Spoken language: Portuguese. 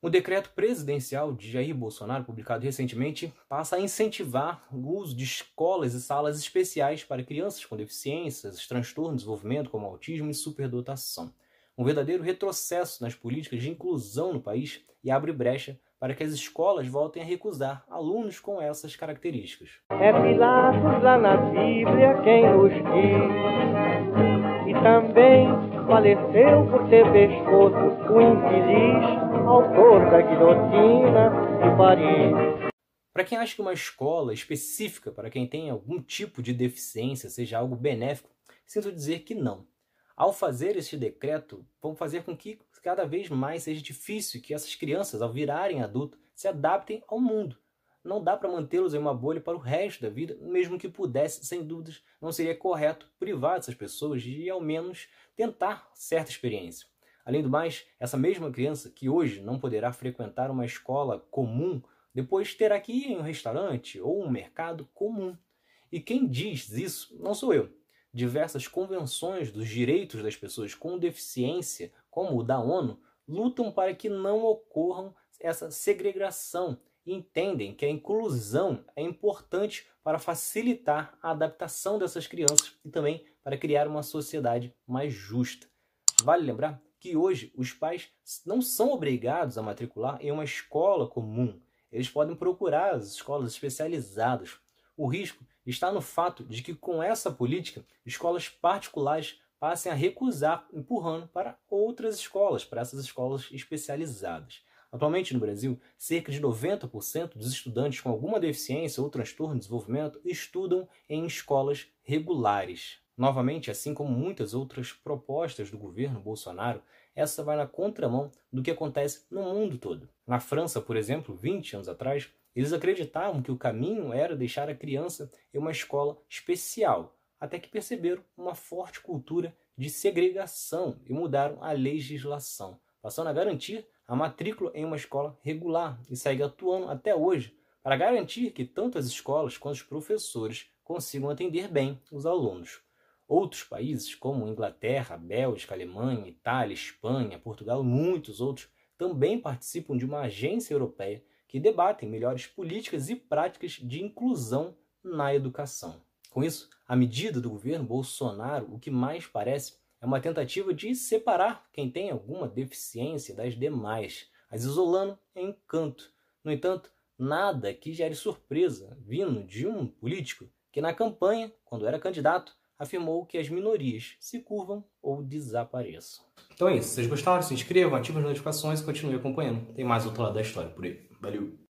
O decreto presidencial de Jair Bolsonaro, publicado recentemente, passa a incentivar o uso de escolas e salas especiais para crianças com deficiências, transtornos de desenvolvimento como autismo e superdotação. Um verdadeiro retrocesso nas políticas de inclusão no país e abre brecha para que as escolas voltem a recusar alunos com essas características. É Pilatos lá na Bíblia quem nos diz, e também faleceu por ter pescoço o infeliz autor da guilhotina de Paris. Para quem acha que uma escola específica para quem tem algum tipo de deficiência seja algo benéfico, sinto dizer que não. Ao fazer este decreto, vão fazer com que cada vez mais seja difícil que essas crianças, ao virarem adultos, se adaptem ao mundo. Não dá para mantê-los em uma bolha para o resto da vida, mesmo que pudesse, sem dúvidas, não seria correto privar essas pessoas de, ao menos, tentar certa experiência. Além do mais, essa mesma criança que hoje não poderá frequentar uma escola comum, depois terá que ir em um restaurante ou um mercado comum. E quem diz isso não sou eu. Diversas convenções dos direitos das pessoas com deficiência, como o da ONU, lutam para que não ocorram essa segregação e entendem que a inclusão é importante para facilitar a adaptação dessas crianças e também para criar uma sociedade mais justa. Vale lembrar que hoje os pais não são obrigados a matricular em uma escola comum. Eles podem procurar as escolas especializadas. O risco está no fato de que, com essa política, escolas particulares passem a recusar, empurrando para outras escolas, para essas escolas especializadas. Atualmente no Brasil, cerca de 90% dos estudantes com alguma deficiência ou transtorno de desenvolvimento estudam em escolas regulares. Novamente, assim como muitas outras propostas do governo Bolsonaro, essa vai na contramão do que acontece no mundo todo. Na França, por exemplo, 20 anos atrás, eles acreditavam que o caminho era deixar a criança em uma escola especial, até que perceberam uma forte cultura de segregação e mudaram a legislação, passando a garantir a matrícula em uma escola regular e segue atuando até hoje para garantir que tanto as escolas quanto os professores consigam atender bem os alunos. Outros países, como Inglaterra, Bélgica, Alemanha, Itália, Espanha, Portugal e muitos outros, também participam de uma agência europeia que debatem melhores políticas e práticas de inclusão na educação. Com isso, a medida do governo Bolsonaro, o que mais parece é uma tentativa de separar quem tem alguma deficiência das demais, as isolando em canto. No entanto, nada que gere surpresa vindo de um político que na campanha, quando era candidato, afirmou que as minorias se curvam ou desapareçam. Então é isso. Se vocês gostaram, se inscrevam, ativem as notificações e continuem acompanhando. Tem mais outro lado da história por aí. Valeu!